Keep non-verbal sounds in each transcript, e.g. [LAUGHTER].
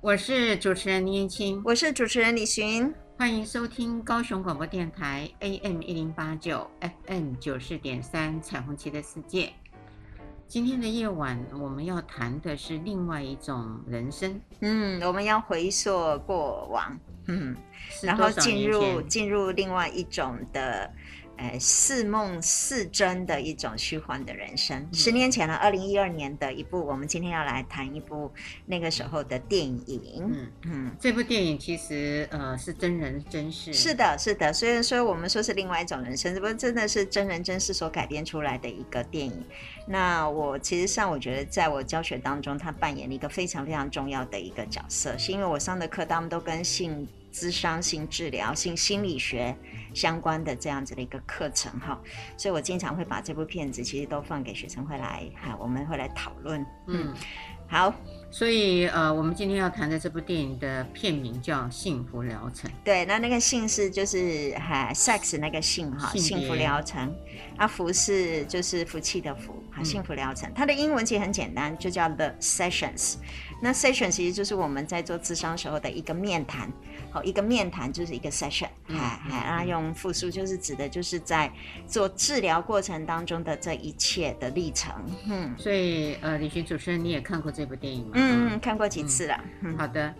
我是主持人林燕青，我是主持人李寻，欢迎收听高雄广播电台 AM 一零八九 FM 九四点三彩虹旗的世界。今天的夜晚，我们要谈的是另外一种人生。嗯，我们要回溯过往，嗯，然后进入进入另外一种的。呃，似梦似真的一种虚幻的人生。嗯、十年前了，二零一二年的一部，我们今天要来谈一部那个时候的电影。嗯嗯，嗯这部电影其实呃是真人真事。是的，是的。虽然说我们说是另外一种人生，这不真的是真人真事所改编出来的一个电影。那我其实上我觉得，在我教学当中，他扮演了一个非常非常重要的一个角色，是因为我上的课他们都跟性。咨商性治疗、性心理学相关的这样子的一个课程哈，所以我经常会把这部片子其实都放给学生会来哈，我们会来讨论。嗯，好，所以呃，我们今天要谈的这部电影的片名叫《幸福疗程》。对，那那个幸是就是哈 sex 那个幸哈，幸福疗程。啊，福是就是福气的福，哈，幸福疗程。它的英文其实很简单，就叫 The Sessions。那 session 其实就是我们在做智商时候的一个面谈。好，一个面谈就是一个 session，哎哎，那用复述就是指的就是在做治疗过程当中的这一切的历程。嗯，所以呃，李寻主持人你也看过这部电影吗？嗯嗯，看过几次了。嗯，好的，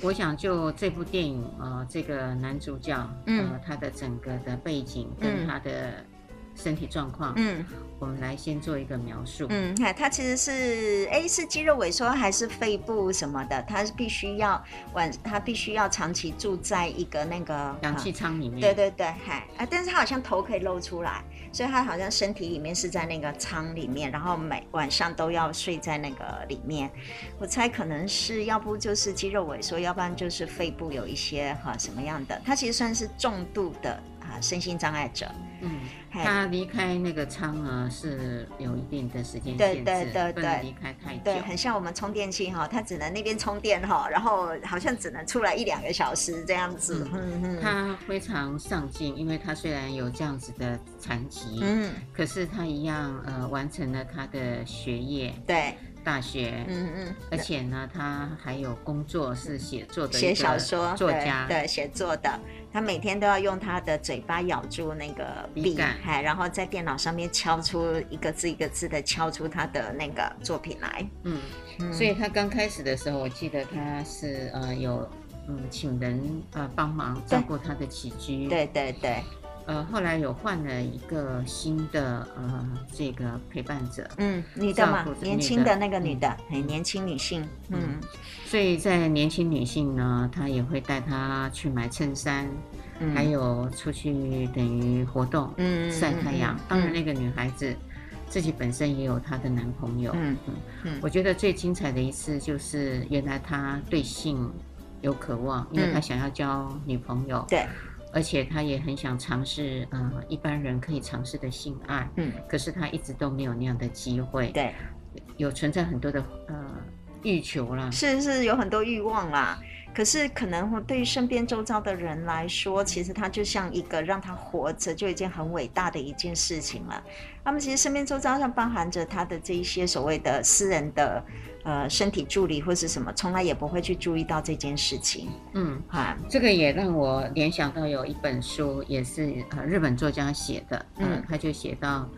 我想就这部电影啊、呃，这个男主角，嗯、呃，他的整个的背景跟他的。身体状况，嗯，我们来先做一个描述，嗯，看他其实是，哎，是肌肉萎缩还是肺部什么的？他是必须要晚，他必须要长期住在一个那个氧气舱里面，对对对，嗨啊，但是他好像头可以露出来，所以他好像身体里面是在那个舱里面，然后每晚上都要睡在那个里面。我猜可能是要不就是肌肉萎缩，要不然就是肺部有一些哈什么样的，他其实算是重度的啊身心障碍者。嗯，他离开那个舱呢，是有一定的时间限制，对对对对，不能离开太久。对，很像我们充电器哈，他只能那边充电哈，然后好像只能出来一两个小时这样子。嗯嗯，他非常上进，因为他虽然有这样子的残疾，嗯，可是他一样呃完成了他的学业。对。大学，嗯嗯，而且呢，他还有工作是写作的，写小说作家，对，写作的。他每天都要用他的嘴巴咬住那个笔，哎，然后在电脑上面敲出一个字一个字的敲出他的那个作品来。嗯，所以他刚开始的时候，我记得他是呃有嗯请人呃帮忙照顾他的起居。对对对。呃，后来有换了一个新的呃，这个陪伴者，嗯，女的嘛，年轻的那个女的，很、嗯、年轻女性，嗯，嗯，所以在年轻女性呢，她也会带她去买衬衫，嗯、还有出去等于活动，嗯，晒太阳。当然，那个女孩子自己本身也有她的男朋友，嗯嗯嗯。我觉得最精彩的一次就是，原来她对性有渴望，因为她想要交女朋友，对。而且他也很想尝试，呃，一般人可以尝试的性爱，嗯，可是他一直都没有那样的机会，对，有存在很多的呃欲求啦，是是有很多欲望啦，可是可能对于身边周遭的人来说，其实他就像一个让他活着就已经很伟大的一件事情了，他们其实身边周遭上包含着他的这一些所谓的私人的。呃，身体助理或是什么，从来也不会去注意到这件事情。嗯，哈，这个也让我联想到有一本书，也是呃日本作家写的，呃、嗯，他就写到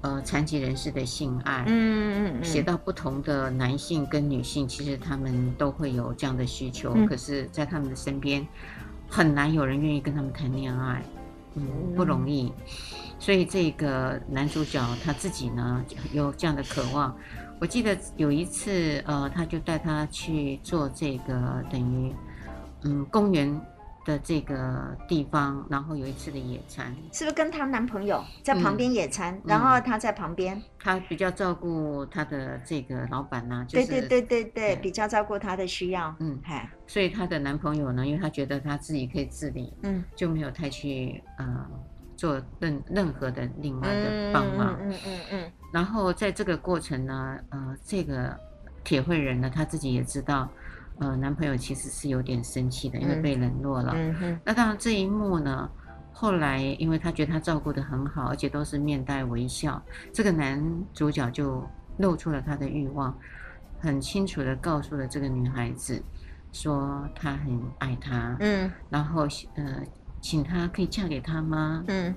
呃残疾人士的性爱，嗯嗯嗯，写到不同的男性跟女性，其实他们都会有这样的需求，嗯、可是，在他们的身边很难有人愿意跟他们谈恋爱，嗯，不容易。所以这个男主角他自己呢，有这样的渴望。我记得有一次，呃，他就带他去做这个等于，嗯，公园的这个地方，然后有一次的野餐，是不是跟她男朋友在旁边野餐，嗯、然后她在旁边，他比较照顾她的这个老板呢、啊，就是、对对对对对，比较照顾她的需要，嗯，嗨，所以她的男朋友呢，因为他觉得他自己可以自理，嗯，就没有太去呃做任任何的另外的帮忙，嗯嗯嗯。嗯嗯嗯然后在这个过程呢，呃，这个铁会人呢，他自己也知道，呃，男朋友其实是有点生气的，因为被冷落了。嗯哼。那当然这一幕呢，后来因为他觉得他照顾得很好，而且都是面带微笑，这个男主角就露出了他的欲望，很清楚的告诉了这个女孩子，说他很爱她，嗯，然后呃，请她可以嫁给他吗？嗯，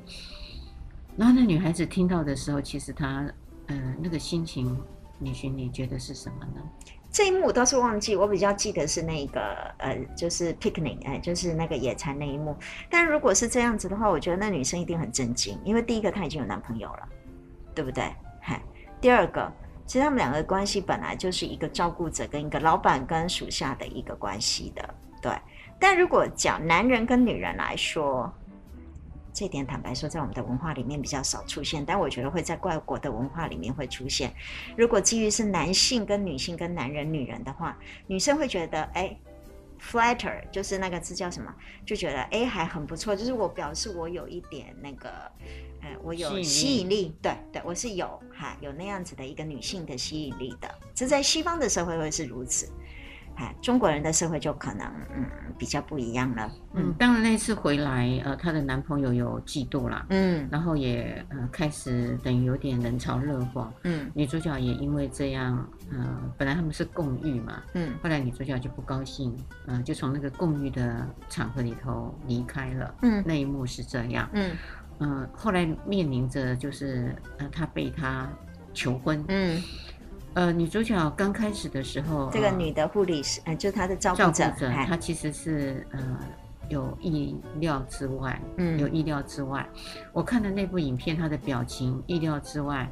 然后那女孩子听到的时候，其实她呃那个心情，你寻你觉得是什么呢？这一幕我倒是忘记，我比较记得是那个呃，就是 picnic，哎，就是那个野餐那一幕。但如果是这样子的话，我觉得那女生一定很震惊，因为第一个她已经有男朋友了，对不对？嗨，第二个。其实他们两个关系本来就是一个照顾者跟一个老板跟属下的一个关系的，对。但如果讲男人跟女人来说，这点坦白说，在我们的文化里面比较少出现，但我觉得会在外国的文化里面会出现。如果基于是男性跟女性跟男人女人的话，女生会觉得，哎。Flatter 就是那个字叫什么？就觉得哎还很不错，就是我表示我有一点那个，呃，我有吸引力，对对，我是有哈有那样子的一个女性的吸引力的，这在西方的社会会是如此。中国人的社会就可能嗯比较不一样了。嗯，当然那次回来，呃，她的男朋友有嫉妒啦，嗯，然后也呃开始等于有点冷嘲热讽，嗯，女主角也因为这样，呃，本来他们是共浴嘛，嗯，后来女主角就不高兴，呃，就从那个共浴的场合里头离开了，嗯，那一幕是这样，嗯，呃，后来面临着就是呃，他被他求婚，嗯。呃，女主角刚开始的时候，这个女的护理师，呃，就她的照顾者，她其实是呃有意料之外，嗯，有意料之外。我看的那部影片，她的表情意料之外，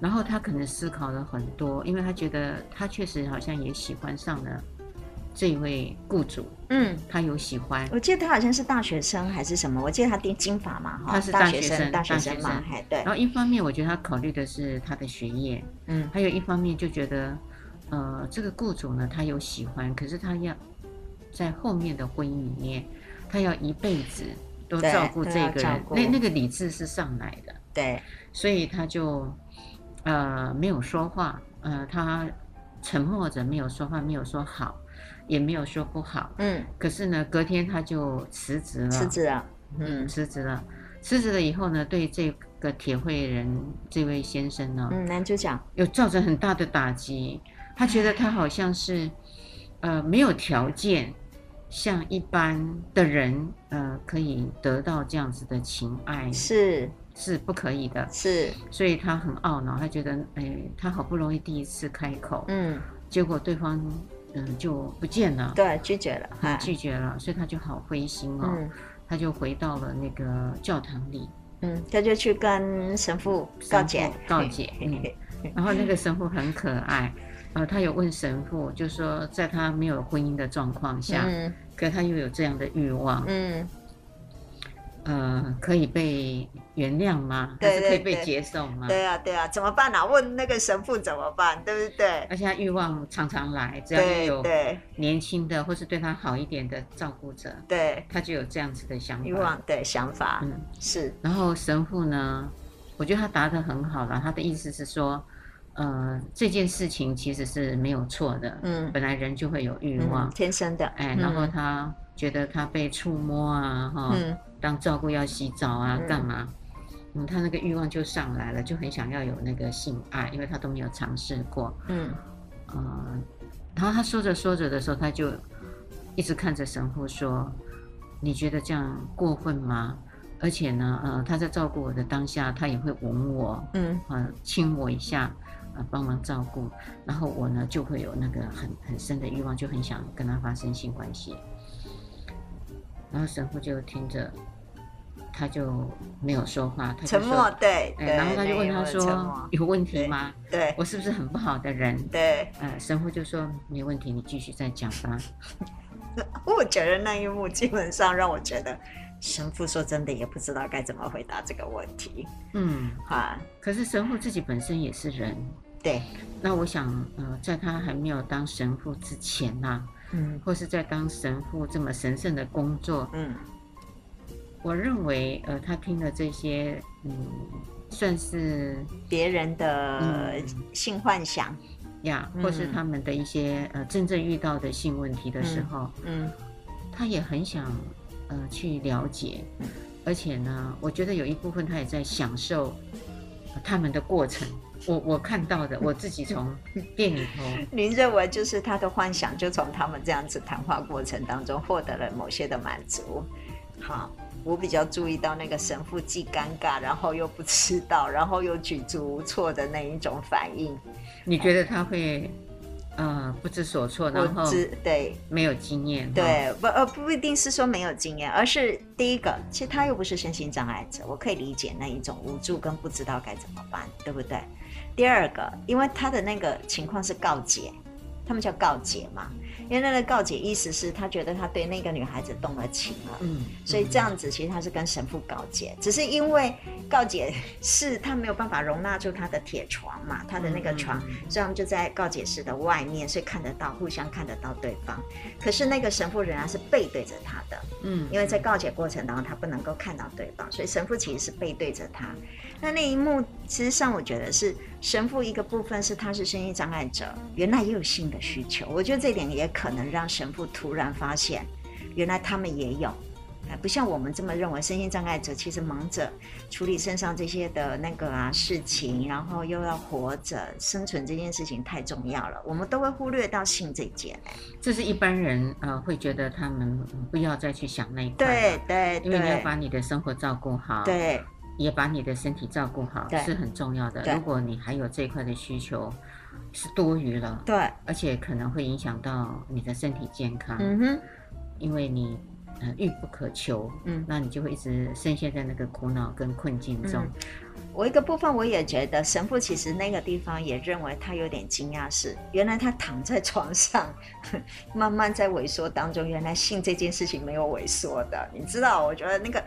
然后她可能思考了很多，因为她觉得她确实好像也喜欢上了。这一位雇主，嗯，他有喜欢。我记得他好像是大学生还是什么？我记得他定金发嘛，哈他是大学生，大学生嘛，还对。然后一方面，我觉得他考虑的是他的学业，嗯，还有一方面就觉得，呃，这个雇主呢，他有喜欢，可是他要在后面的婚姻里面，他要一辈子都照顾这个人，那那个理智是上来的，对，所以他就呃没有说话，呃，他沉默着没有说话，没有说好。也没有说不好，嗯，可是呢，隔天他就辞职了，辞职了，嗯，辞职了，辞职了以后呢，对这个铁会人这位先生呢，嗯，男主角。有造成很大的打击，他觉得他好像是，呃，没有条件像一般的人，呃，可以得到这样子的情爱，是。是不可以的，是，所以他很懊恼，他觉得，哎，他好不容易第一次开口，嗯，结果对方。嗯，就不见了。对，拒绝了，嗯、拒绝了，所以他就好灰心哦。嗯、他就回到了那个教堂里。嗯，他就去跟神父告解，告解。嗯，[LAUGHS] 然后那个神父很可爱，呃，他有问神父，就说在他没有婚姻的状况下，嗯、可他又有这样的欲望，嗯。呃，可以被原谅吗？对对对，还是可以被接受吗？对啊，对啊，怎么办？问那个神父怎么办，对不对？而且他欲望常常来，只要有年轻的或是对他好一点的照顾者，对，他就有这样子的想法。欲望对想法，嗯，是。然后神父呢，我觉得他答得很好了。他的意思是说，呃，这件事情其实是没有错的，嗯，本来人就会有欲望，嗯、天生的。哎，然后他觉得他被触摸啊，哈、嗯。当照顾要洗澡啊，干嘛？嗯，他那个欲望就上来了，就很想要有那个性爱，因为他都没有尝试过。嗯，呃，然后他说着说着的时候，他就一直看着神父说：“你觉得这样过分吗？”而且呢，呃，他在照顾我的当下，他也会吻我，嗯，呃，亲我一下，呃，帮忙照顾，然后我呢就会有那个很很深的欲望，就很想跟他发生性关系。然后神父就听着。他就没有说话，他沉默，对，对，然后他就问他说：“ [LAUGHS] 有问题吗？对，对我是不是很不好的人？”对，呃，神父就说：“没问题，你继续再讲吧。[LAUGHS] ”我觉得那一幕基本上让我觉得神父说真的也不知道该怎么回答这个问题。嗯，啊，可是神父自己本身也是人，对。那我想，呃，在他还没有当神父之前呐、啊，嗯，或是在当神父这么神圣的工作，嗯。我认为，呃，他听了这些，嗯，算是别人的性幻想呀，或是他们的一些呃真正遇到的性问题的时候，嗯，他也很想呃去了解，而且呢，我觉得有一部分他也在享受他们的过程，我我看到的，我自己从 [LAUGHS] 店里头。您认为就是他的幻想，就从他们这样子谈话过程当中获得了某些的满足。好，我比较注意到那个神父既尴尬，然后又不知道，然后又举足无措的那一种反应。你觉得他会？呃，不知所措，然后对没有经验，对不呃不一定是说没有经验，而是第一个，其实他又不是身心障碍者，我可以理解那一种无助跟不知道该怎么办，对不对？第二个，因为他的那个情况是告解，他们叫告解嘛。因为那个告解意思是他觉得他对那个女孩子动了情了，嗯，所以这样子其实他是跟神父告解，只是因为告解室他没有办法容纳住他的铁床嘛，他的那个床，所以他们就在告解室的外面，所以看得到，互相看得到对方。可是那个神父仍然是背对着他的，嗯，因为在告解过程当中他不能够看到对方，所以神父其实是背对着他。那那一幕，其实上我觉得是神父一个部分是他是身心障碍者，原来也有性的需求。我觉得这点也可能让神父突然发现，原来他们也有，不像我们这么认为，身心障碍者其实忙着处理身上这些的那个啊事情，然后又要活着生存这件事情太重要了，我们都会忽略到性这件。这是一般人呃会觉得他们不要再去想那一块，对对，因为你要把你的生活照顾好，对。也把你的身体照顾好是很重要的。如果你还有这块的需求，是多余了。对，而且可能会影响到你的身体健康。嗯哼，因为你呃欲不可求，嗯，那你就会一直深陷在那个苦恼跟困境中。嗯我一个部分我也觉得神父其实那个地方也认为他有点惊讶，是原来他躺在床上，[LAUGHS] 慢慢在萎缩当中，原来性这件事情没有萎缩的，你知道？我觉得那个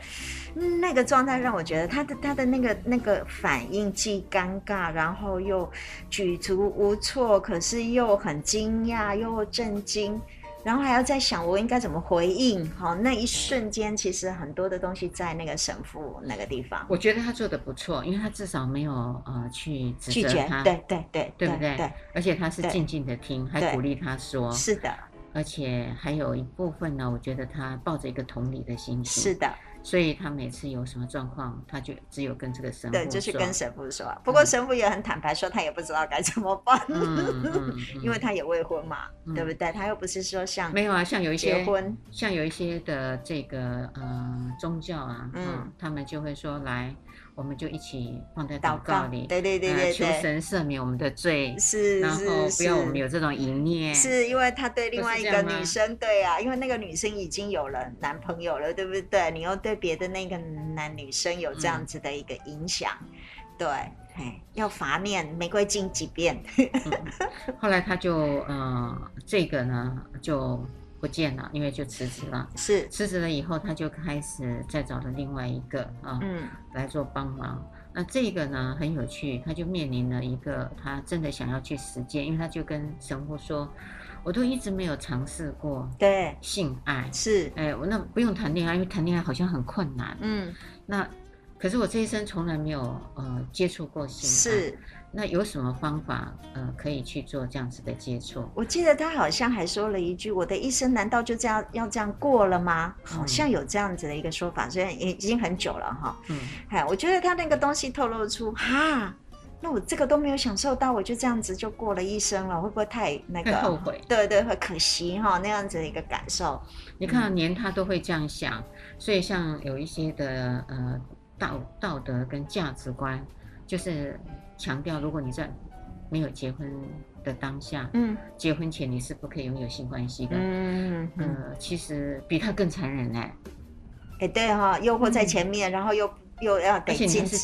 那个状态让我觉得他的他的那个那个反应既尴尬，然后又举足无措，可是又很惊讶又震惊。然后还要在想我应该怎么回应，好，那一瞬间其实很多的东西在那个神父那个地方。我觉得他做的不错，因为他至少没有呃去指责他，对对对，对不对？对，而且他是静静的听，还鼓励他说，是的。而且还有一部分呢，我觉得他抱着一个同理的心情，是的。所以他每次有什么状况，他就只有跟这个神父说，对，就是跟神父说。不过神父也很坦白说，他也不知道该怎么办，[LAUGHS] 因为他也未婚嘛，嗯、对不对？他又不是说像没有啊，像有一些结婚，像有一些的这个呃宗教啊，嗯，嗯，他们就会说来。我们就一起放在祷告里，对对对对，求神赦免我们的罪，是，然后不要我们有这种淫念。是因为他对另外一个女生，对啊，因为那个女生已经有了男朋友了，对不对？你又对别的那个男女生有这样子的一个影响，对，要罚念玫瑰经几遍。[LAUGHS] 后来他就呃，这个呢就。不见了，因为就辞职了。是辞职了以后，他就开始再找了另外一个啊，嗯，来做帮忙。那这个呢很有趣，他就面临了一个他真的想要去实践，因为他就跟神父说：“我都一直没有尝试过对性爱，是哎，我那不用谈恋爱，因为谈恋爱好像很困难。嗯，那可是我这一生从来没有呃接触过性爱。是。”那有什么方法，呃，可以去做这样子的接触？我记得他好像还说了一句：“我的一生难道就这样要这样过了吗？”好像有这样子的一个说法，虽然已已经很久了哈。嗯，哎，我觉得他那个东西透露出哈，那我这个都没有享受到，我就这样子就过了一生了，会不会太那个后悔？对对，会可惜哈，那样子的一个感受。你看，连他都会这样想，所以像有一些的呃道道德跟价值观，就是。强调，如果你在没有结婚的当下，嗯，结婚前你是不可以拥有性关系的，嗯，呃，其实比他更残忍嘞，哎，欸、对哈、哦，诱惑在前面，嗯、然后又。又要得禁止，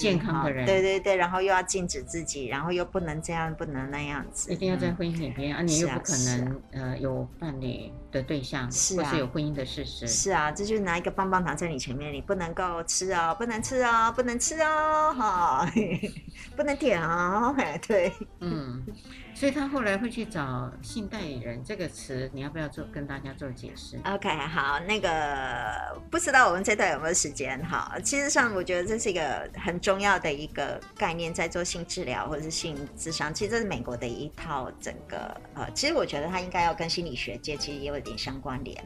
对对对，然后又要禁止自己，然后又不能这样，不能那样子，一定要在婚姻里边、嗯、啊，你又不可能、啊啊、呃有伴侣的对象，是啊，或是有婚姻的事实，是啊，这就是拿一个棒棒糖在你前面，你不能够吃啊、哦，不能吃啊、哦，不能吃啊、哦，哈，[LAUGHS] 不能舔啊、哦，对，嗯。[LAUGHS] 所以他后来会去找性代理人这个词，你要不要做跟大家做解释？OK，好，那个不知道我们这段有没有时间哈？其实上我觉得这是一个很重要的一个概念，在做性治疗或者是性咨商，其实这是美国的一套整个呃，其实我觉得它应该要跟心理学界其实也有点相关联。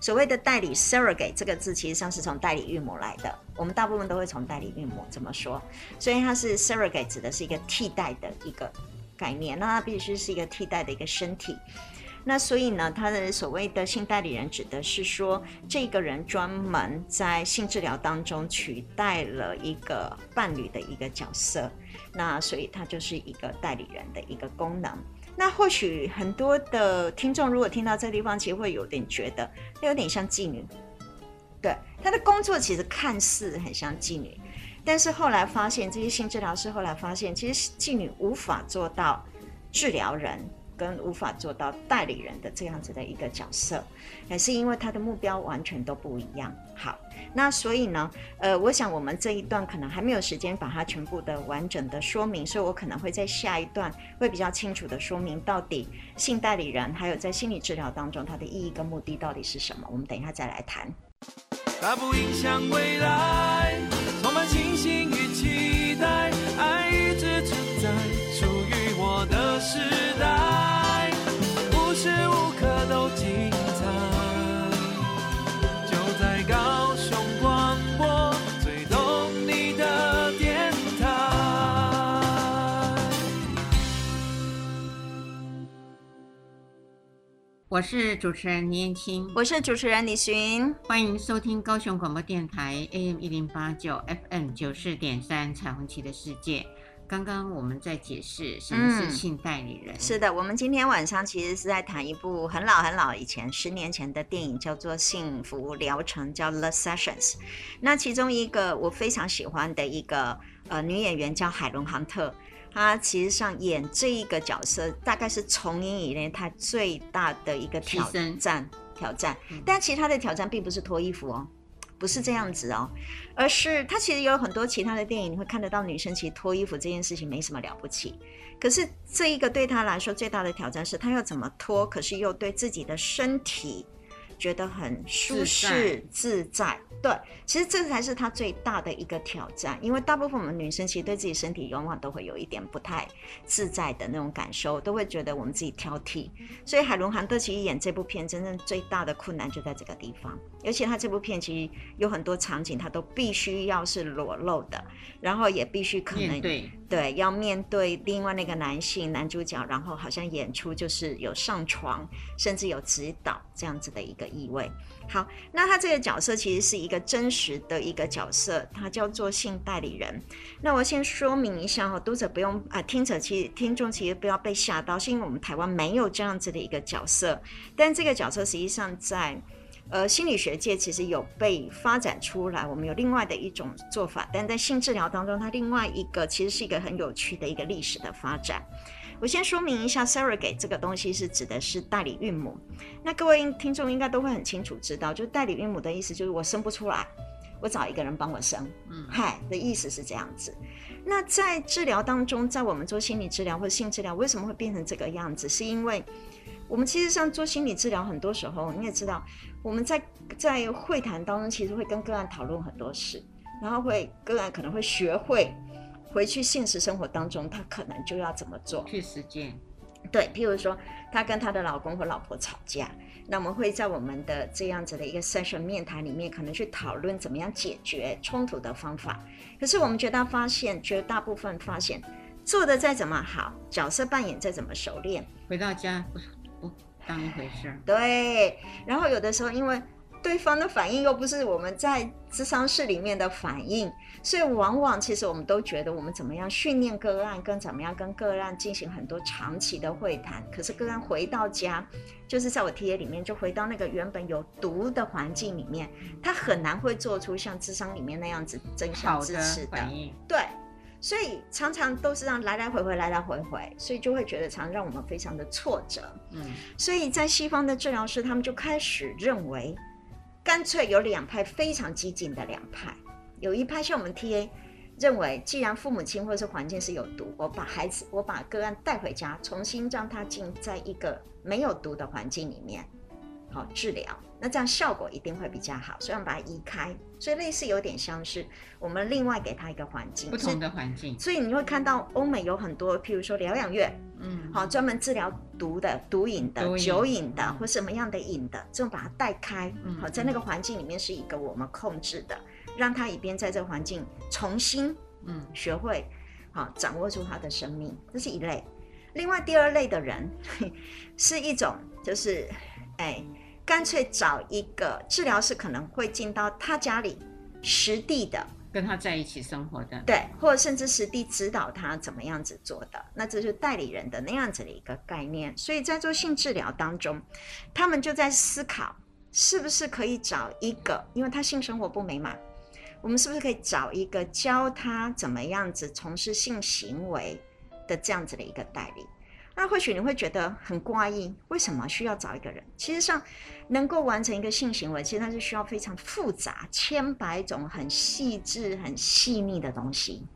所谓的代理 surrogate 这个字，其实上是从代理孕母来的，我们大部分都会从代理孕母这么说，所以它是 surrogate 指的是一个替代的一个概念，那它必须是一个替代的一个身体。那所以呢，他的所谓的性代理人指的是说，这个人专门在性治疗当中取代了一个伴侣的一个角色，那所以他就是一个代理人的一个功能。那或许很多的听众如果听到这个地方，其实会有点觉得，他有点像妓女。对，他的工作其实看似很像妓女，但是后来发现，这些性治疗师后来发现，其实妓女无法做到治疗人。跟无法做到代理人的这样子的一个角色，也是因为他的目标完全都不一样。好，那所以呢，呃，我想我们这一段可能还没有时间把它全部的完整的说明，所以我可能会在下一段会比较清楚的说明到底性代理人还有在心理治疗当中它的意义跟目的到底是什么。我们等一下再来谈。大步迎向未来，充满信心与期待，爱一直存在，属于我的时代。我是主持人倪燕青，我是主持人李寻，欢迎收听高雄广播电台 AM 一零八九 FM 九四点三彩虹旗的世界。刚刚我们在解释什么是性代理人。嗯，是的，我们今天晚上其实是在谈一部很老很老以前十年前的电影，叫做《幸福疗程》，叫《The Sessions》。那其中一个我非常喜欢的一个呃女演员叫海伦·杭特。他其实上演这一个角色，大概是从影以来他最大的一个挑战。挑战，但其实他的挑战并不是脱衣服哦，不是这样子哦，而是他其实有很多其他的电影，你会看得到女生其实脱衣服这件事情没什么了不起。可是这一个对他来说最大的挑战是，他要怎么脱，可是又对自己的身体觉得很舒适自在。对，其实这才是他最大的一个挑战，因为大部分我们女生其实对自己身体往往都会有一点不太自在的那种感受，都会觉得我们自己挑剔。所以海伦·杭特其实演这部片，真正最大的困难就在这个地方。而且他这部片其实有很多场景，他都必须要是裸露的，然后也必须可能对，对要面对另外那个男性男主角，然后好像演出就是有上床，甚至有指导这样子的一个意味。好，那他这个角色其实是一个真实的一个角色，他叫做性代理人。那我先说明一下哈，读者不用啊，听者其实听众其实不要被吓到，是因为我们台湾没有这样子的一个角色，但这个角色实际上在呃心理学界其实有被发展出来，我们有另外的一种做法，但在性治疗当中，它另外一个其实是一个很有趣的一个历史的发展。我先说明一下，surrogate 这个东西是指的是代理孕母。那各位听众应该都会很清楚知道，就是代理孕母的意思就是我生不出来，我找一个人帮我生。嗯，嗨，的意思是这样子。那在治疗当中，在我们做心理治疗或者性治疗，为什么会变成这个样子？是因为我们其实上做心理治疗，很多时候你也知道，我们在在会谈当中，其实会跟个案讨论很多事，然后会个案可能会学会。回去现实生活当中，他可能就要怎么做？去实践。对，譬如说，她跟她的老公或老婆吵架，那我们会在我们的这样子的一个 session 面谈里面，可能去讨论怎么样解决冲突的方法。可是我们觉得发现，绝大部分发现，做的再怎么好，角色扮演再怎么熟练，回到家当一回事。对，然后有的时候因为。对方的反应又不是我们在智商室里面的反应，所以往往其实我们都觉得我们怎么样训练个案，跟怎么样跟个案进行很多长期的会谈。可是个案回到家，就是在我 TA 里面，就回到那个原本有毒的环境里面，他很难会做出像智商里面那样子真相支持的反应。对，所以常常都是让来来回回，来来回回，所以就会觉得常让我们非常的挫折。嗯，所以在西方的治疗师，他们就开始认为。干脆有两派非常激进的两派，有一派像我们 TA 认为，既然父母亲或者是环境是有毒，我把孩子，我把个案带回家，重新让他进在一个没有毒的环境里面，好治疗，那这样效果一定会比较好，所以我们把它移开。所以类似有点像是我们另外给他一个环境，不同的环境。所以你会看到欧美有很多，譬如说疗养院，嗯，好专门治疗毒的、毒瘾的、酒瘾的或什么样的瘾的，这种把它带开，好在那个环境里面是一个我们控制的，让他一边在这个环境重新，嗯，学会，好掌握住他的生命，这是一类。另外第二类的人 [LAUGHS] 是一种就是，哎。干脆找一个治疗师，可能会进到他家里，实地的跟他在一起生活的，对，或者甚至实地指导他怎么样子做的，那这是代理人的那样子的一个概念。所以在做性治疗当中，他们就在思考，是不是可以找一个，因为他性生活不美满，我们是不是可以找一个教他怎么样子从事性行为的这样子的一个代理？那或许你会觉得很怪异，为什么需要找一个人？其实上，能够完成一个性行为，其实它是需要非常复杂、千百种很细致、很细腻的东西。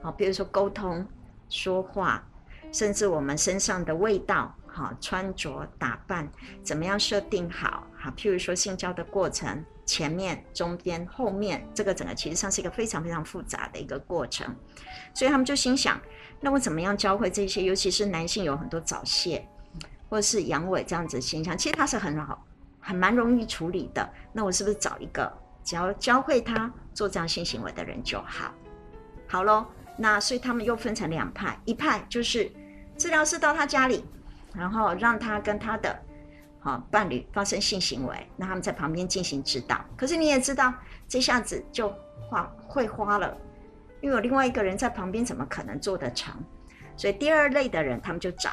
好，比如说沟通、说话，甚至我们身上的味道，好，穿着打扮，怎么样设定好？好，譬如说性交的过程，前面、中间、后面，这个整个其实上是一个非常非常复杂的一个过程。所以他们就心想。那我怎么样教会这些？尤其是男性有很多早泄，或是阳痿这样子的现象，其实它是很好，很蛮容易处理的。那我是不是找一个只要教会他做这样性行为的人就好？好喽，那所以他们又分成两派，一派就是治疗师到他家里，然后让他跟他的好伴侣发生性行为，那他们在旁边进行指导。可是你也知道，这下子就花会花了。因为有另外一个人在旁边，怎么可能做得成？所以第二类的人，他们就找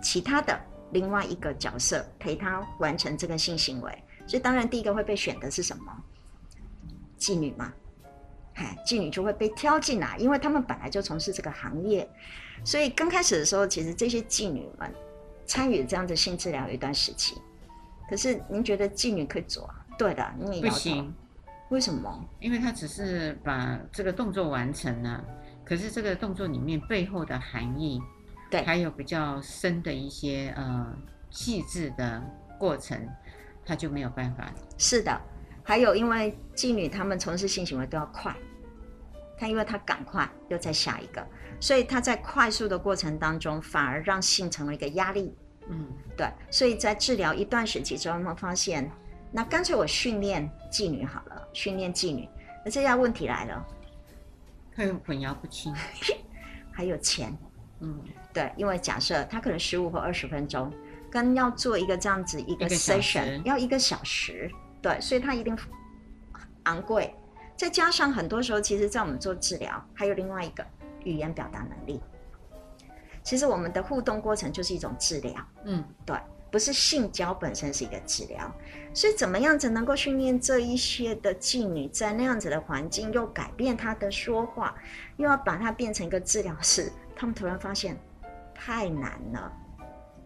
其他的另外一个角色陪他完成这个性行为。所以当然第一个会被选的是什么？妓女嘛，哎，妓女就会被挑进来，因为他们本来就从事这个行业。所以刚开始的时候，其实这些妓女们参与这样的性治疗有一段时期。可是您觉得妓女可以做啊？对的，你也要做。为什么？因为她只是把这个动作完成了，可是这个动作里面背后的含义，对，还有比较深的一些呃细致的过程，他就没有办法。是的，还有因为妓女她们从事性行为都要快，她因为她赶快又再下一个，所以她在快速的过程当中，反而让性成为一个压力。嗯，对，所以在治疗一段时期之后，他们发现。那干脆我训练妓女好了，训练妓女。那这下问题来了，会混淆不清，[LAUGHS] 还有钱，嗯，对，因为假设他可能十五或二十分钟，跟要做一个这样子一个 session 要一个小时，对，所以他一定昂贵。再加上很多时候，其实在我们做治疗，还有另外一个语言表达能力。其实我们的互动过程就是一种治疗，嗯，对。不是性交本身是一个治疗，所以怎么样子能够训练这一些的妓女，在那样子的环境，又改变她的说话，又要把它变成一个治疗师，他们突然发现太难了，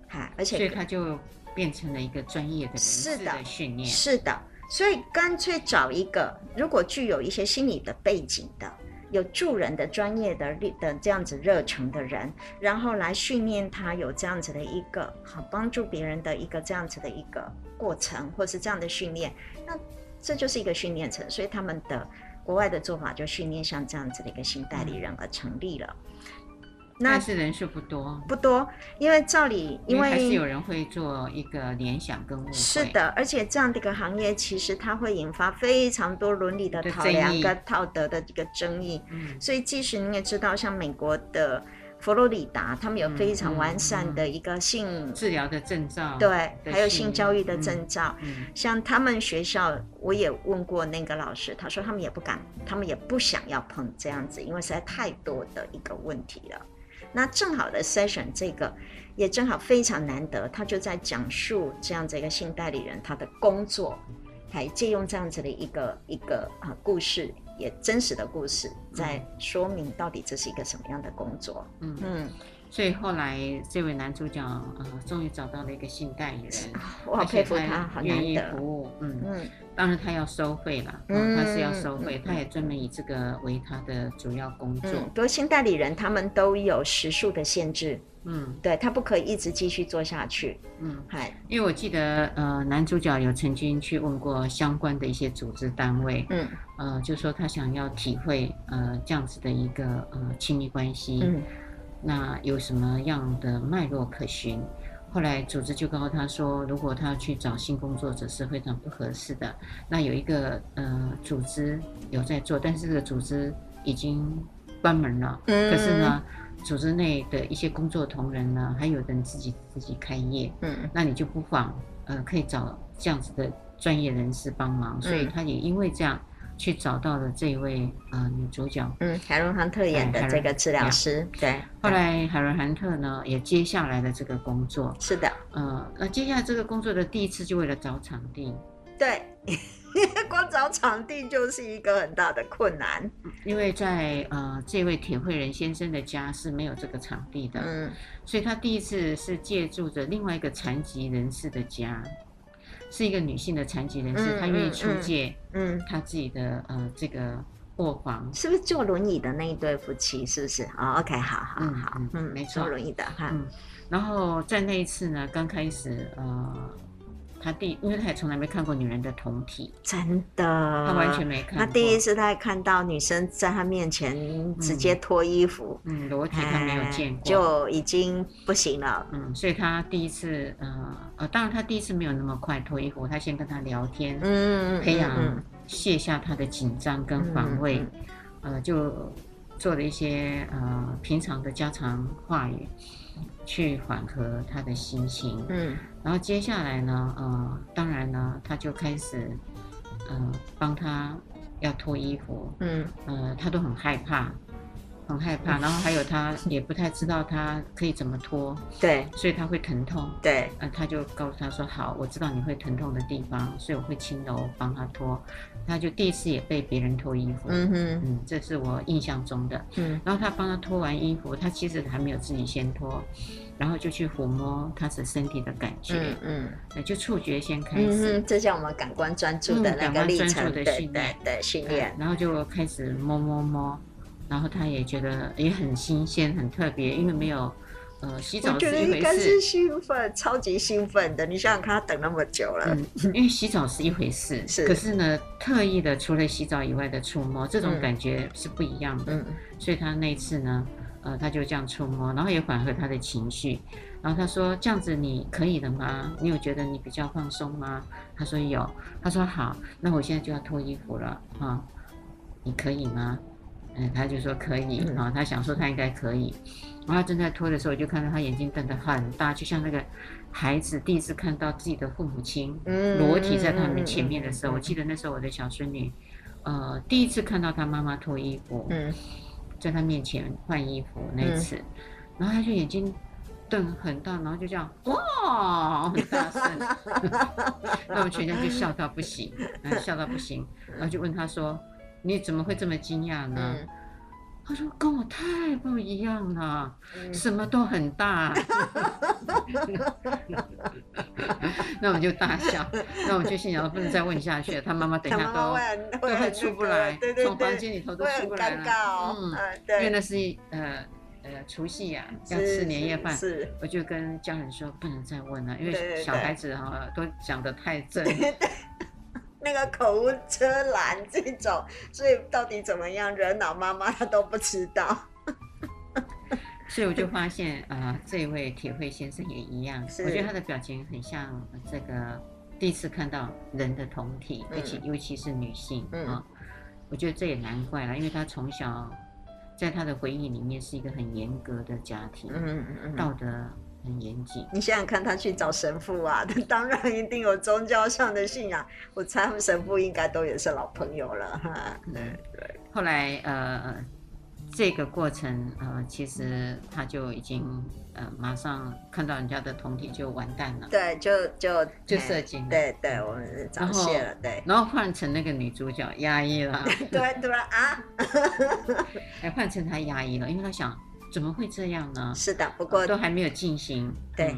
哈，而且所以他就变成了一个专业的人士的训练，是的，所以干脆找一个如果具有一些心理的背景的。有助人的专业的的这样子热忱的人，然后来训练他有这样子的一个好帮助别人的一个这样子的一个过程，或是这样的训练，那这就是一个训练层。所以他们的国外的做法就训练像这样子的一个新代理人而成立了。那但是人数不多，不多，因为照理，因为，还是有人会做一个联想跟误会。是的，而且这样的一个行业，其实它会引发非常多伦理的考量跟道德的一个争议。嗯，所以即使你也知道，像美国的佛罗里达，他们有非常完善的一个性、嗯嗯、治疗的证照，对，还有性教育的证照。嗯嗯、像他们学校，我也问过那个老师，他说他们也不敢，他们也不想要碰这样子，因为实在太多的一个问题了。那正好的 session 这个也正好非常难得，他就在讲述这样子一个性代理人他的工作，还借用这样子的一个一个啊故事，也真实的故事，在说明到底这是一个什么样的工作。嗯。嗯，所以后来这位男主角呃，终于找到了一个性代理人，[LAUGHS] 我好佩服他，好愿意服务，嗯嗯，当然他要收费了，嗯，他是要收费，他也专门以这个为他的主要工作。不过性代理人他们都有时数的限制，嗯，对他不可以一直继续做下去，嗯，嗨，因为我记得呃，男主角有曾经去问过相关的一些组织单位，嗯，呃，就说他想要体会呃这样子的一个呃亲密关系，嗯。那有什么样的脉络可循？后来组织就告诉他说，如果他要去找性工作者是非常不合适的。那有一个呃组织有在做，但是这个组织已经关门了。嗯。可是呢，组织内的一些工作同仁呢，还有人自己自己开业。嗯。那你就不妨呃可以找这样子的专业人士帮忙。所以他也因为这样。去找到了这位呃女主角，嗯，海伦汉特演的这个治疗师，对。后来海伦汉特呢也接下来了这个工作，是的，呃，那接下来这个工作的第一次就为了找场地，对，[LAUGHS] 光找场地就是一个很大的困难，因为在呃这位铁惠仁先生的家是没有这个场地的，嗯，所以他第一次是借助着另外一个残疾人士的家。是一个女性的残疾人士，她愿意出借，嗯，她自己的呃这个卧房，是不是坐轮椅的那一对夫妻？是不是？哦，OK，好好好，嗯，没错，坐轮椅的哈。嗯，然后在那一次呢，刚开始呃。他第，因为他也从来没看过女人的同体，真的，他完全没看过。他第一次他看到女生在他面前直接脱衣服，嗯，裸体他没有见过，就已经不行了。嗯，所以他第一次，呃呃，当然他第一次没有那么快脱衣服，他先跟他聊天，嗯，培养卸下他的紧张跟防卫，呃，就做了一些呃平常的家常话语。去缓和他的心情，嗯，然后接下来呢，呃，当然呢，他就开始，呃，帮他要脱衣服，嗯，呃，他都很害怕，很害怕，然后还有他也不太知道他可以怎么脱，[LAUGHS] 对，所以他会疼痛，对，呃，他就告诉他说，好，我知道你会疼痛的地方，所以我会轻柔帮他脱，他就第一次也被别人脱衣服，嗯哼，嗯，这是我印象中的，嗯，然后他帮他脱完衣服，他其实还没有自己先脱。然后就去抚摸他的身体的感觉，嗯，嗯，就触觉先开始，嗯、这叫我们感官专注的那个历程的训练，对训练。然后就开始摸摸摸，然后他也觉得也很新鲜、很特别，因为没有，呃，洗澡是一回事，兴奋，超级兴奋的。你想想看，他等那么久了，嗯，因为洗澡是一回事，[LAUGHS] 是，可是呢，特意的除了洗澡以外的触摸，这种感觉是不一样的，嗯，所以他那次呢。呃，他就这样触摸，然后也缓和他的情绪。然后他说：“这样子你可以了吗？你有觉得你比较放松吗？”他说：“有。”他说：“好，那我现在就要脱衣服了啊，你可以吗？”嗯，他就说可以啊，他想说他应该可以。然后他正在脱的时候，我就看到他眼睛瞪得很大，就像那个孩子第一次看到自己的父母亲裸体在他们前面的时候。我记得那时候我的小孙女，呃，第一次看到他妈妈脱衣服。嗯。在他面前换衣服那一次，嗯、然后他就眼睛瞪很大，然后就这样哇，很大声，[LAUGHS] 那我们全家就笑到不行，笑到不行，然后就问他说：“你怎么会这么惊讶呢？”嗯、他说：“跟我太不一样了，嗯、什么都很大。[LAUGHS] ”那我们就大笑，那我就心想不能再问下去了。他妈妈等一下都都会出不来，从房间里头都出不来了。嗯，因为那是呃呃除夕呀，要吃年夜饭，是我就跟家人说不能再问了，因为小孩子哈都讲得太 [LAUGHS] 正，那个口无遮拦这种，所以到底怎么样惹恼妈妈，她都不知道。[LAUGHS] 所以我就发现啊、呃，这一位铁慧先生也一样，我觉得他的表情很像这个第一次看到人的同体，而且、嗯、尤其是女性啊、嗯哦，我觉得这也难怪了，因为他从小在他的回忆里面是一个很严格的家庭，嗯嗯嗯，道德很严谨。你想想看，他去找神父啊，他 [LAUGHS] 当然一定有宗教上的信仰，我猜他们神父应该都也是老朋友了哈。对对，后来呃。这个过程，呃，其实他就已经，呃，马上看到人家的胴体就完蛋了。对，就就就射精。对对，我们早泄了。对。然后换成那个女主角压抑了。[LAUGHS] 对对啊。哎，换成她压抑了，因为她想，怎么会这样呢？是的，不过都还没有进行。对，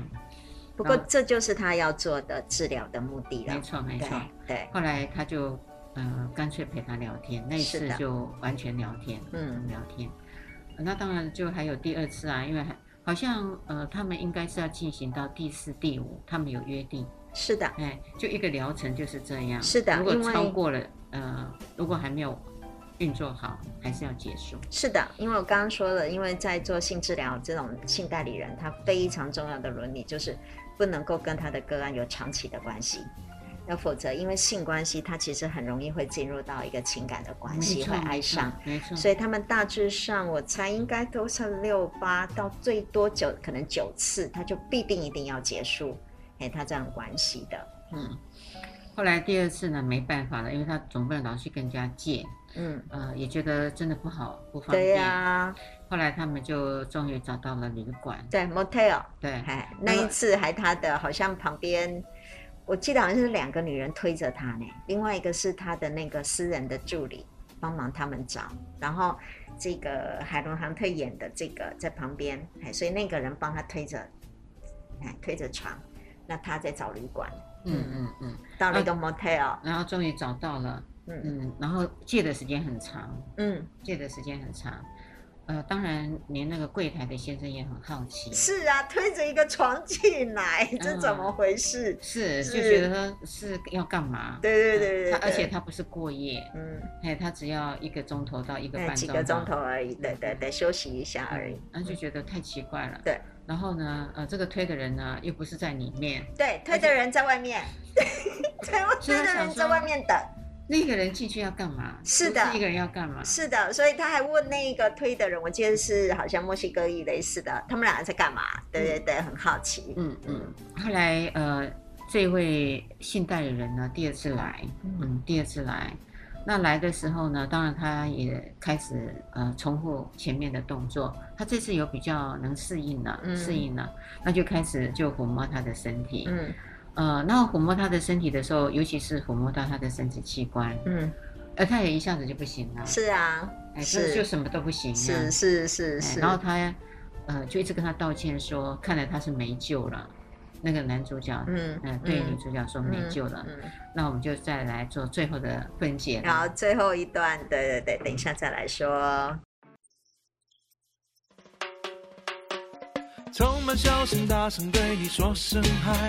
不过这就是他要做的治疗的目的了。没错，没错。对，后来他就呃干脆陪他聊天，那一次就完全聊天，嗯，聊天。那当然就还有第二次啊，因为好像呃他们应该是要进行到第四、第五，他们有约定。是的，哎，就一个疗程就是这样。是的，如果超过了，呃，如果还没有运作好，还是要结束。是的，因为我刚刚说了，因为在做性治疗这种性代理人，他非常重要的伦理就是不能够跟他的个案有长期的关系，那否则因为性关系，他其实很容易会进入到一个情感的关系，会爱上。没错。所以他们大致上，我猜应该都是六八到最多九，可能九次，他就必定一定要结束。哎，他这样关系的，嗯，后来第二次呢，没办法了，因为他总不能老去跟人家借，嗯，呃，也觉得真的不好，不方便。对呀、啊。后来他们就终于找到了旅馆，对，motel。对，哎，那一次还他的好像旁边，我记得好像是两个女人推着他呢，另外一个是他的那个私人的助理帮忙他们找，然后这个海伦杭特演的这个在旁边，哎，所以那个人帮他推着，哎，推着床。那他在找旅馆，嗯嗯嗯，到了一个 motel，然后终于找到了，嗯嗯，然后借的时间很长，嗯，借的时间很长，呃，当然连那个柜台的先生也很好奇，是啊，推着一个床进来，这怎么回事？是就觉得他是要干嘛？对对对对，他而且他不是过夜，嗯，哎，他只要一个钟头到一个半钟头，几个钟头而已，对对对，休息一下而已，那就觉得太奇怪了，对。然后呢，呃，这个推的人呢，又不是在里面。对，推的人在外面。[LAUGHS] 对，推的人在外面等。那个人进去要干嘛？是的，一个人要干嘛？是的，所以他还问那个推的人，我记得是好像墨西哥裔类似的，他们两个在干嘛？对对对，很好奇。嗯嗯。后来呃，这位信代理人呢，第二次来，嗯，第二次来。那来的时候呢，当然他也开始呃重复前面的动作。他这次有比较能适应了，嗯、适应了，那就开始就抚摸他的身体。嗯，呃，那抚摸他的身体的时候，尤其是抚摸到他的生殖器官，嗯，而他也一下子就不行了。是啊，哎，是就什么都不行。是是是是。然后他呃就一直跟他道歉说，看来他是没救了。那个男主角，嗯嗯，对女主角说没救了，嗯，那我们就再来做最后的分解。然后最后一段，对对对，等一下再来说。充满笑声，大声对你说声嗨，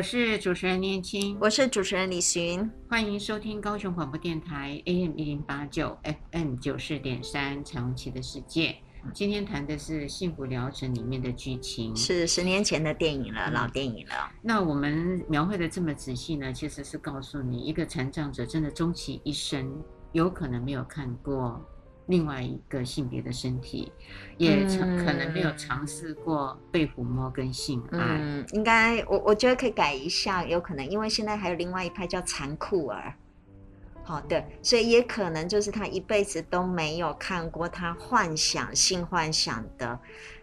我是主持人念青，我是主持人李寻，欢迎收听高雄广播电台 AM 一零八九 FM 九四点三《彩虹旗的世界》。今天谈的是《幸福疗程》里面的剧情，是十年前的电影了，嗯、老电影了。那我们描绘的这么仔细呢，其实是告诉你，一个残障者真的终其一生，有可能没有看过另外一个性别的身体，也可能没有尝试过被抚摸跟性爱。嗯，应该我我觉得可以改一下，有可能，因为现在还有另外一派叫残酷儿。好的，所以也可能就是他一辈子都没有看过他幻想性幻想的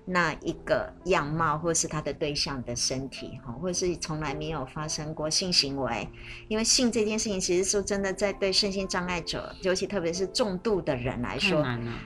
那一个样貌，或是他的对象的身体，哈，或是从来没有发生过性行为。因为性这件事情，其实说真的，在对身心障碍者，尤其特别是重度的人来说，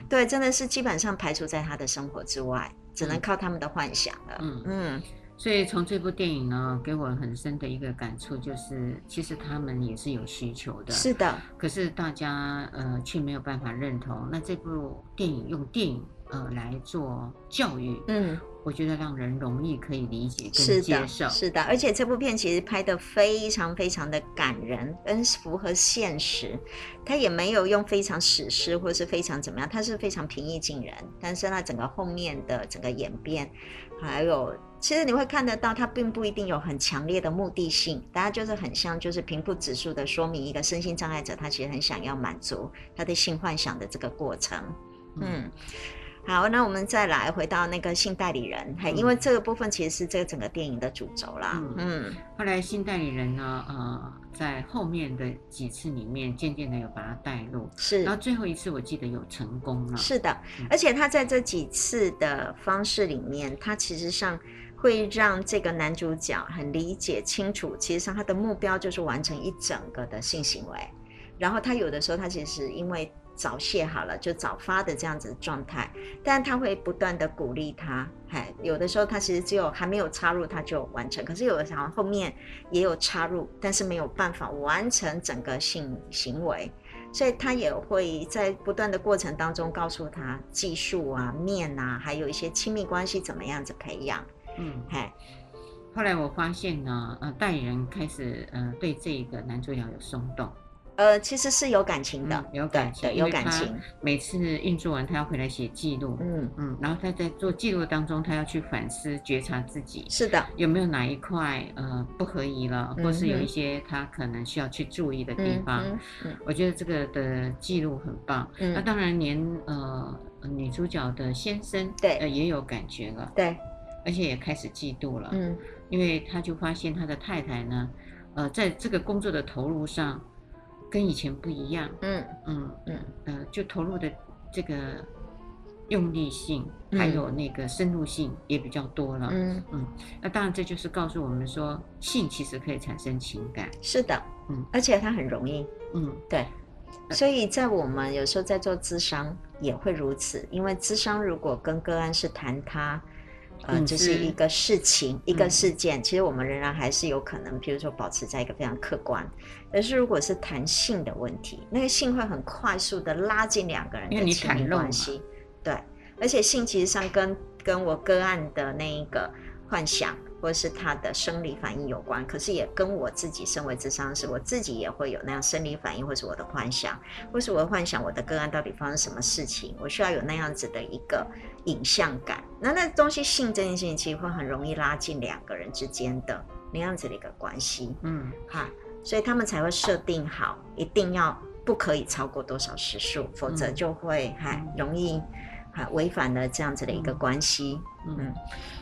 对，真的是基本上排除在他的生活之外，只能靠他们的幻想了。嗯嗯。所以从这部电影呢，给我很深的一个感触就是，其实他们也是有需求的。是的。可是大家呃却没有办法认同。那这部电影用电影呃来做教育，嗯，我觉得让人容易可以理解跟接受。是的，是的。而且这部片其实拍得非常非常的感人，跟符合现实。他也没有用非常史诗或是非常怎么样，他是非常平易近人。但是那整个后面的整个演变，还有。其实你会看得到，它并不一定有很强烈的目的性，大家就是很像，就是平铺指数的说明一个身心障碍者，他其实很想要满足他的性幻想的这个过程。嗯，好，那我们再来回到那个性代理人，因为这个部分其实是这个整个电影的主轴啦。嗯，嗯后来性代理人呢，呃，在后面的几次里面，渐渐的有把他带入，是，然后最后一次我记得有成功了。是的，嗯、而且他在这几次的方式里面，他其实上会让这个男主角很理解清楚，其实上他的目标就是完成一整个的性行为，然后他有的时候他其实因为。早泄好了就早发的这样子的状态，但他会不断的鼓励他，嗨，有的时候他其实只有还没有插入他就完成，可是有的时候后面也有插入，但是没有办法完成整个性行为，所以他也会在不断的过程当中告诉他技术啊、面啊，还有一些亲密关系怎么样子培养，嗯，嗨。后来我发现呢，呃，代理人开始呃对这个男主角有松动。呃，其实是有感情的，嗯、有感情，有感情。每次运作完，他要回来写记录，嗯嗯，然后他在做记录当中，他要去反思、觉察自己，是的，有没有哪一块呃不合宜了，或是有一些他可能需要去注意的地方。我觉得这个的记录很棒。嗯、那当然连，连呃女主角的先生对呃也有感觉了，对，而且也开始嫉妒了，嗯，因为他就发现他的太太呢，呃，在这个工作的投入上。跟以前不一样，嗯。嗯嗯，呃，就投入的这个用力性，还有那个深入性也比较多了，嗯。嗯，那当然这就是告诉我们说，性其实可以产生情感，是的，嗯，而且它很容易，嗯，对，所以在我们有时候在做咨商也会如此，因为咨商如果跟个案是谈他。呃，这是一个事情，嗯、一个事件。其实我们仍然还是有可能，比如说保持在一个非常客观。而是如果是谈性的问题，那个性会很快速的拉近两个人的亲密关系。对，而且性其实上跟跟我个案的那一个幻想。或者是他的生理反应有关，可是也跟我自己身为智商师，我自己也会有那样生理反应，或是我的幻想，或是我的幻想我的个案到底发生什么事情，我需要有那样子的一个影像感。那那东西性这件事情，其实会很容易拉近两个人之间的那样子的一个关系。嗯，哈，所以他们才会设定好，一定要不可以超过多少时数，否则就会还容易。啊，违反了这样子的一个关系。嗯，嗯，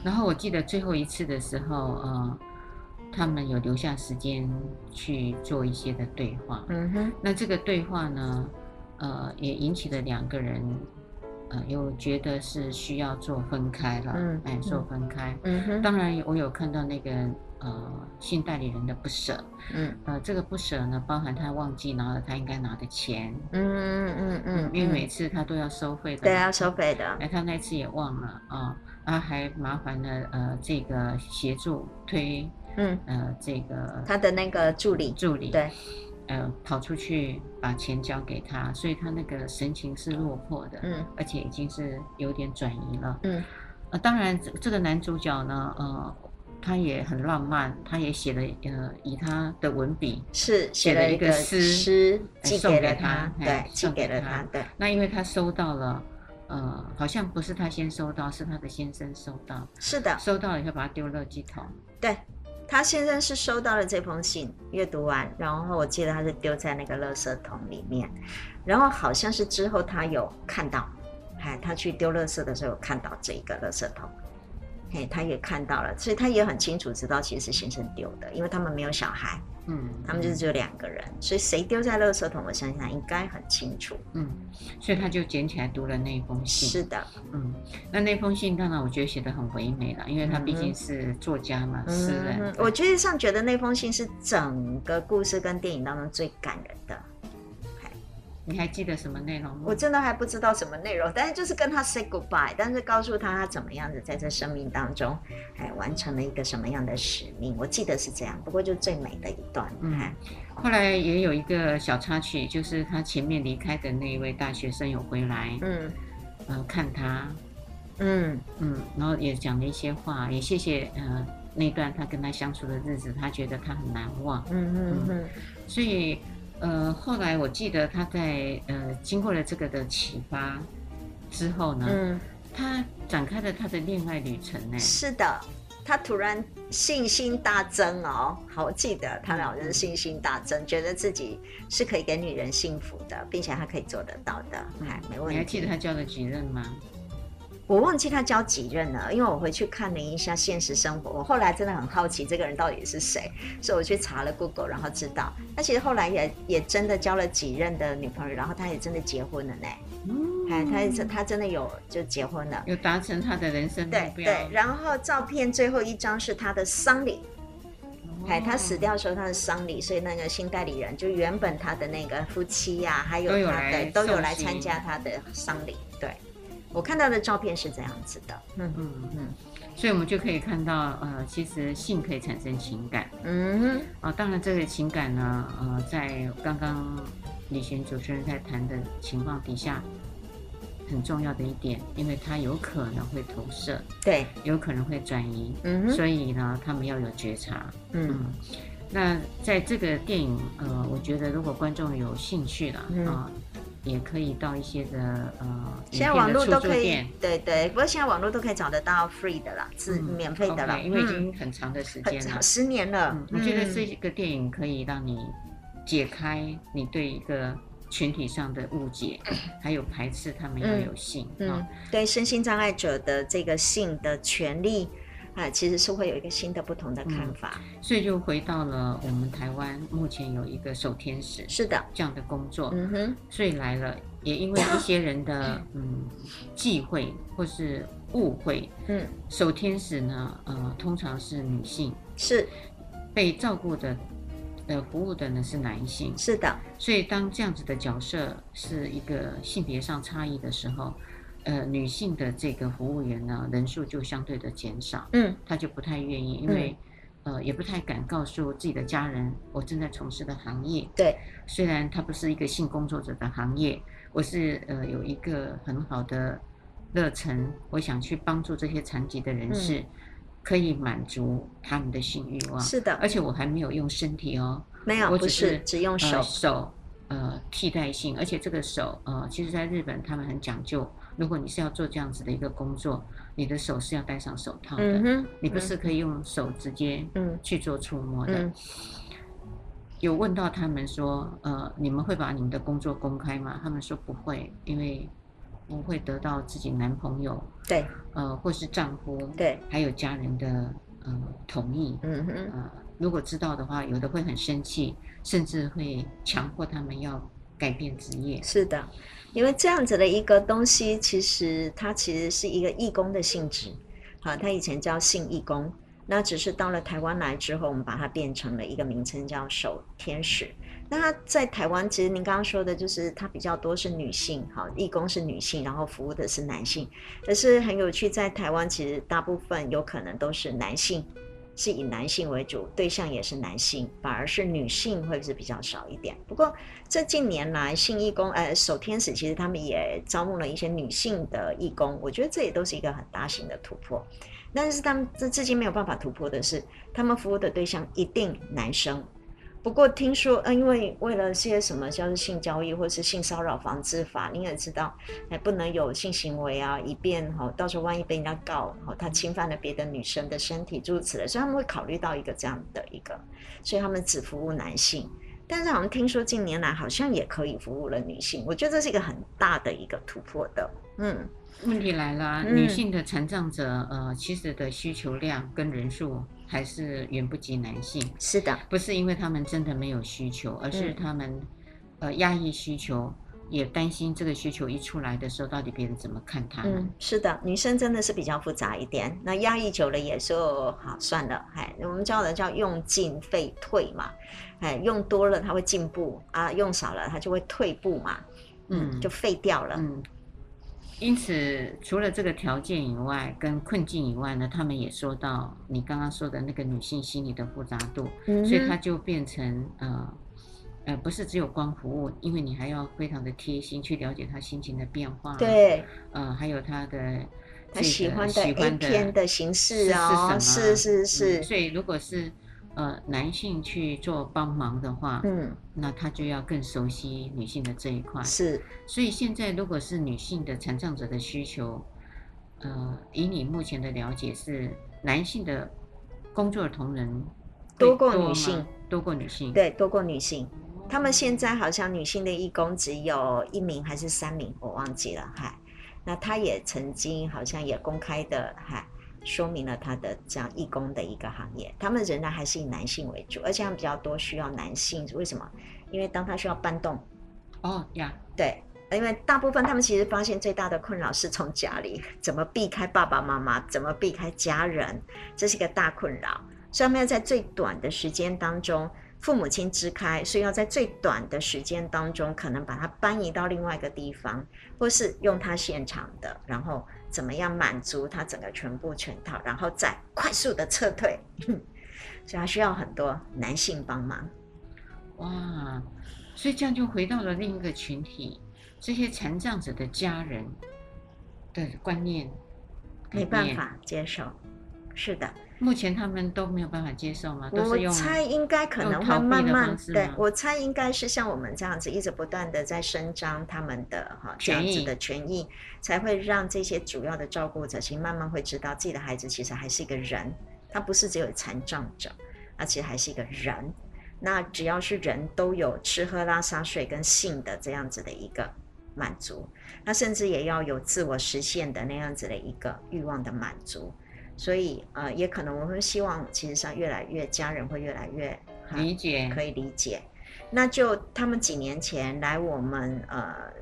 然后我记得最后一次的时候，呃，他们有留下时间去做一些的对话。嗯哼，那这个对话呢，呃，也引起了两个人，呃，又觉得是需要做分开了。嗯，哎，做分开。嗯哼，当然我有看到那个。呃，性代理人的不舍，嗯，呃，这个不舍呢，包含他忘记拿了他应该拿的钱，嗯嗯嗯嗯，因为每次他都要收费的，对，要收费的，哎，他那次也忘了啊，他还麻烦了呃这个协助推，嗯，呃这个他的那个助理助理，对，呃跑出去把钱交给他，所以他那个神情是落魄的，嗯，而且已经是有点转移了，嗯，呃，当然这这个男主角呢，呃。他也很浪漫，他也写了呃，以他的文笔是写了一个诗诗寄给了他，对，寄给了他。对，那因为他收到了，呃，好像不是他先收到，是他的先生收到。是的，收到了以后把它丢垃圾桶。对，他先生是收到了这封信，阅读完，然后我记得他是丢在那个垃圾桶里面，然后好像是之后他有看到，哎，他去丢垃圾的时候有看到这一个垃圾桶。嘿，他也看到了，所以他也很清楚知道其实是先生丢的，因为他们没有小孩，嗯，他们就是只有两个人，所以谁丢在垃圾桶，我想想应该很清楚，嗯，所以他就捡起来读了那一封信，是的，嗯，那那封信当然我觉得写的很唯美了，因为他毕竟是作家嘛，诗人，嗯，我觉得上觉得那封信是整个故事跟电影当中最感人的。你还记得什么内容吗？我真的还不知道什么内容，但是就是跟他 say goodbye，但是告诉他他怎么样子在这生命当中，哎，完成了一个什么样的使命。我记得是这样，不过就最美的一段。嗯，后来也有一个小插曲，就是他前面离开的那一位大学生有回来，嗯，呃，看他，嗯嗯，然后也讲了一些话，也谢谢呃那段他跟他相处的日子，他觉得他很难忘。嗯嗯嗯，所以。呃，后来我记得他在呃经过了这个的启发之后呢，嗯，他展开了他的恋爱旅程呢。是的，他突然信心大增哦。好，我记得他好像是信心大增，觉得自己是可以给女人幸福的，并且他可以做得到的。哎，没问题。你还记得他交的几任吗？我忘记他交几任了，因为我回去看了一下现实生活，我后来真的很好奇这个人到底是谁，所以我去查了 Google，然后知道，他其实后来也也真的交了几任的女朋友，然后他也真的结婚了呢。嗯，哎，他他真的有就结婚了，有达成他的人生目标。对对，然后照片最后一张是他的丧礼。哎，他死掉的时候他的丧礼，所以那个新代理人就原本他的那个夫妻呀、啊，还有他的都有来参加他的丧礼。对，我看到的照片是这样子的。嗯嗯嗯，所以我们就可以看到，呃，其实性可以产生情感。嗯哼，啊，当然这个情感呢，呃，在刚刚李璇主持人在谈的情况底下。很重要的一点，因为它有可能会投射，对，有可能会转移，嗯哼，所以呢，他们要有觉察，嗯，嗯，那在这个电影，呃，我觉得如果观众有兴趣了，啊、嗯。呃，也可以到一些的，呃，现在网络都可以，对对，不过现在网络都可以找得到 free 的啦，是免费的啦，因为已经很长的时间了，嗯、十年了、嗯，我觉得这个电影可以让你解开你对一个。群体上的误解，[CLEARS THROAT] 还有排斥，他们要有性嗯。对身心障碍者的这个性的权利啊，其实是会有一个新的不同的看法。嗯、所以就回到了我们台湾目前有一个守天使，是的，这样的工作。嗯哼，所以来了，也因为一些人的 [LAUGHS] 嗯忌讳或是误会，嗯，守天使呢，呃，通常是女性，是被照顾的。呃，服务的呢是男性，是的，所以当这样子的角色是一个性别上差异的时候，呃，女性的这个服务员呢人数就相对的减少，嗯，她就不太愿意，因为、嗯、呃也不太敢告诉自己的家人我正在从事的行业，对，虽然它不是一个性工作者的行业，我是呃有一个很好的热忱，我想去帮助这些残疾的人士。嗯可以满足他们的性欲望，是的，而且我还没有用身体哦，没有，我只是，是只用手，呃、手，呃，替代性，而且这个手，呃，其实在日本他们很讲究，如果你是要做这样子的一个工作，你的手是要戴上手套的，嗯，你不是可以用手直接嗯去做触摸的。嗯、有问到他们说，呃，你们会把你们的工作公开吗？他们说不会，因为。不会得到自己男朋友对，呃，或是丈夫对，还有家人的呃同意，嗯哼，呃，如果知道的话，有的会很生气，甚至会强迫他们要改变职业。是的，因为这样子的一个东西，其实它其实是一个义工的性质，好，它以前叫性义工，那只是到了台湾来之后，我们把它变成了一个名称叫守天使。那在台湾，其实您刚刚说的，就是它比较多是女性，好，义工是女性，然后服务的是男性。可是很有趣，在台湾其实大部分有可能都是男性，是以男性为主，对象也是男性，反而是女性会是比较少一点。不过这近年来，性义工，呃，守天使其实他们也招募了一些女性的义工，我觉得这也都是一个很大型的突破。但是他们这至今没有办法突破的是，他们服务的对象一定男生。不过听说，呃，因为为了些什么，像是性交易或是性骚扰防治法，你也知道，哎，不能有性行为啊，以便哈，到时候万一被人家告，哈，他侵犯了别的女生的身体，诸如此类，所以他们会考虑到一个这样的一个，所以他们只服务男性。但是好像听说近年来好像也可以服务了女性，我觉得这是一个很大的一个突破的。嗯，问题来了，女性的残障者，呃，其实的需求量跟人数。还是远不及男性，是的，不是因为他们真的没有需求，而是他们，嗯、呃，压抑需求，也担心这个需求一出来的时候，到底别人怎么看他们。嗯，是的，女生真的是比较复杂一点，那压抑久了也就好算了，哎，我们叫的叫用进废退嘛，哎，用多了它会进步啊，用少了它就会退步嘛，嗯，嗯就废掉了，嗯。因此，除了这个条件以外，跟困境以外呢，他们也说到你刚刚说的那个女性心理的复杂度，嗯、所以它就变成呃呃，不是只有光服务，因为你还要非常的贴心去了解她心情的变化，对，呃，还有她的她喜欢的 A 片的形式啊、哦，是是是，是、嗯，所以如果是。呃，男性去做帮忙的话，嗯，那他就要更熟悉女性的这一块。是，所以现在如果是女性的残障者的需求，呃，以你目前的了解是男性的工作同仁多过女性，多过女性，对，多过女性。他们现在好像女性的义工只有一名还是三名，我忘记了，嗨。那他也曾经好像也公开的哈说明了他的这样义工的一个行业，他们仍然还是以男性为主，而且他们比较多需要男性，为什么？因为当他需要搬动，哦呀，对，因为大部分他们其实发现最大的困扰是从家里 [LAUGHS] 怎么避开爸爸妈妈，怎么避开家人，这是一个大困扰，所以他们要在最短的时间当中。父母亲支开，所以要在最短的时间当中，可能把他搬移到另外一个地方，或是用他现场的，然后怎么样满足他整个全部全套，然后再快速的撤退，[LAUGHS] 所以他需要很多男性帮忙。哇，所以这样就回到了另一个群体，这些残障者的家人的观念，没办法接受，是的。目前他们都没有办法接受吗？都是用我猜应该可能会慢慢对，我猜应该是像我们这样子，一直不断的在伸张他们的哈这样子的权益，才会让这些主要的照顾者其实慢慢会知道自己的孩子其实还是一个人，他不是只有残障者，而且还是一个人。那只要是人都有吃喝拉撒睡跟性的这样子的一个满足，那甚至也要有自我实现的那样子的一个欲望的满足。所以，呃，也可能我们希望，其实上越来越家人会越来越理解，可以理解。那就他们几年前来我们，呃，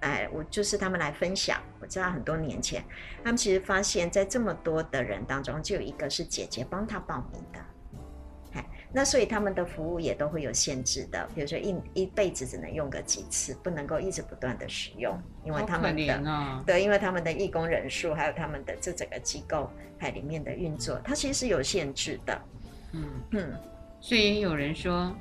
哎，我就是他们来分享。我知道很多年前，他们其实发现，在这么多的人当中，就有一个是姐姐帮他报名的。那所以他们的服务也都会有限制的，比如说一一辈子只能用个几次，不能够一直不断的使用，因为他们的、哦、对，因为他们的义工人数，还有他们的这整个机构还里面的运作，它其实是有限制的。嗯嗯，所以也有人说。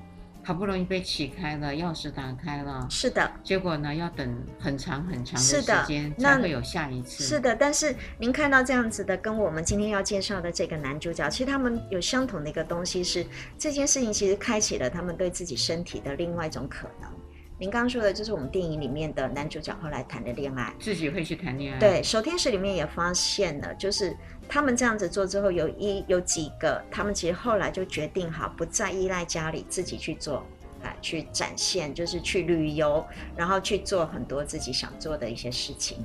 好不容易被启开了，钥匙打开了，是的。结果呢，要等很长很长的时间才会有下一次。是的，但是您看到这样子的，跟我们今天要介绍的这个男主角，其实他们有相同的一个东西是，是这件事情其实开启了他们对自己身体的另外一种可能。您刚刚说的就是我们电影里面的男主角后来谈的恋爱，自己会去谈恋爱。对，守天使里面也发现了，就是他们这样子做之后，有一有几个，他们其实后来就决定好，不再依赖家里，自己去做，啊，去展现，就是去旅游，然后去做很多自己想做的一些事情，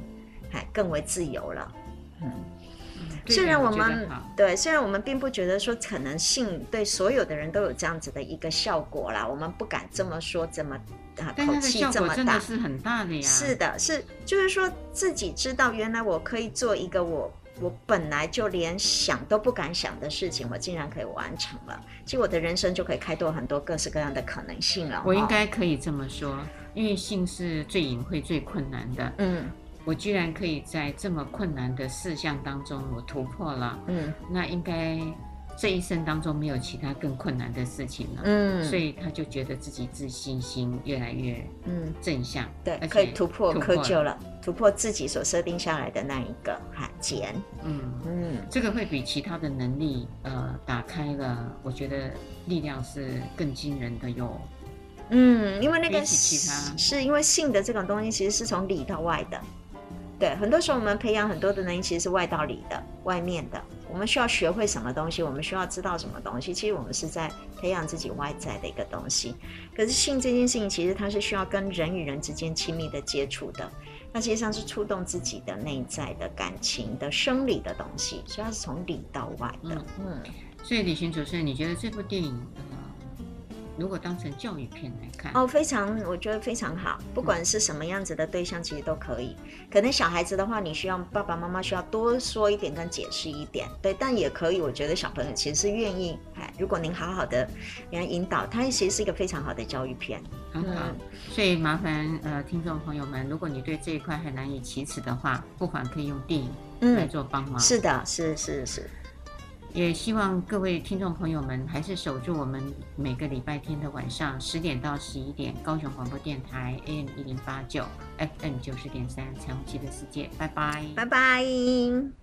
还更为自由了。嗯。虽然我们对，虽然我们并不觉得说可能性对所有的人都有这样子的一个效果啦，我们不敢这么说，这么啊口气这么大，真的是很大的呀。是的，是就是说自己知道，原来我可以做一个我我本来就连想都不敢想的事情，我竟然可以完成了，其实我的人生就可以开拓很多各式各样的可能性了。我应该可以这么说，因为性是最隐晦、最困难的。嗯。我居然可以在这么困难的事项当中，我突破了。嗯，那应该这一生当中没有其他更困难的事情了。嗯，所以他就觉得自己自信心越来越嗯正向，对，可以突破窠臼了，突破自己所设定下来的那一个哈茧。嗯嗯，这个会比其他的能力呃打开了，我觉得力量是更惊人的哟。嗯，因为那个是因为性的这种东西，其实是从里到外的。对，很多时候我们培养很多的能力，其实是外到里的，外面的。我们需要学会什么东西，我们需要知道什么东西，其实我们是在培养自己外在的一个东西。可是性这件事情，其实它是需要跟人与人之间亲密的接触的，那实际上是触动自己的内在的感情的生理的东西，所以它是从里到外的。嗯，所以李行主持人，你觉得这部电影？如果当成教育片来看，哦，非常，我觉得非常好。不管是什么样子的对象，其实都可以。可能小孩子的话，你需要爸爸妈妈需要多说一点跟解释一点，对。但也可以，我觉得小朋友其实是愿意。哎，如果您好好的给引导，他其实是一个非常好的教育片。很好。嗯，所以麻烦呃听众朋友们，如果你对这一块很难以启齿的话，不妨可以用电影来做帮忙。嗯，是的，是是是。也希望各位听众朋友们还是守住我们每个礼拜天的晚上十点到十一点，高雄广播电台 AM 一零八九，FM 九十点三，彩虹旗的世界，拜拜，拜拜。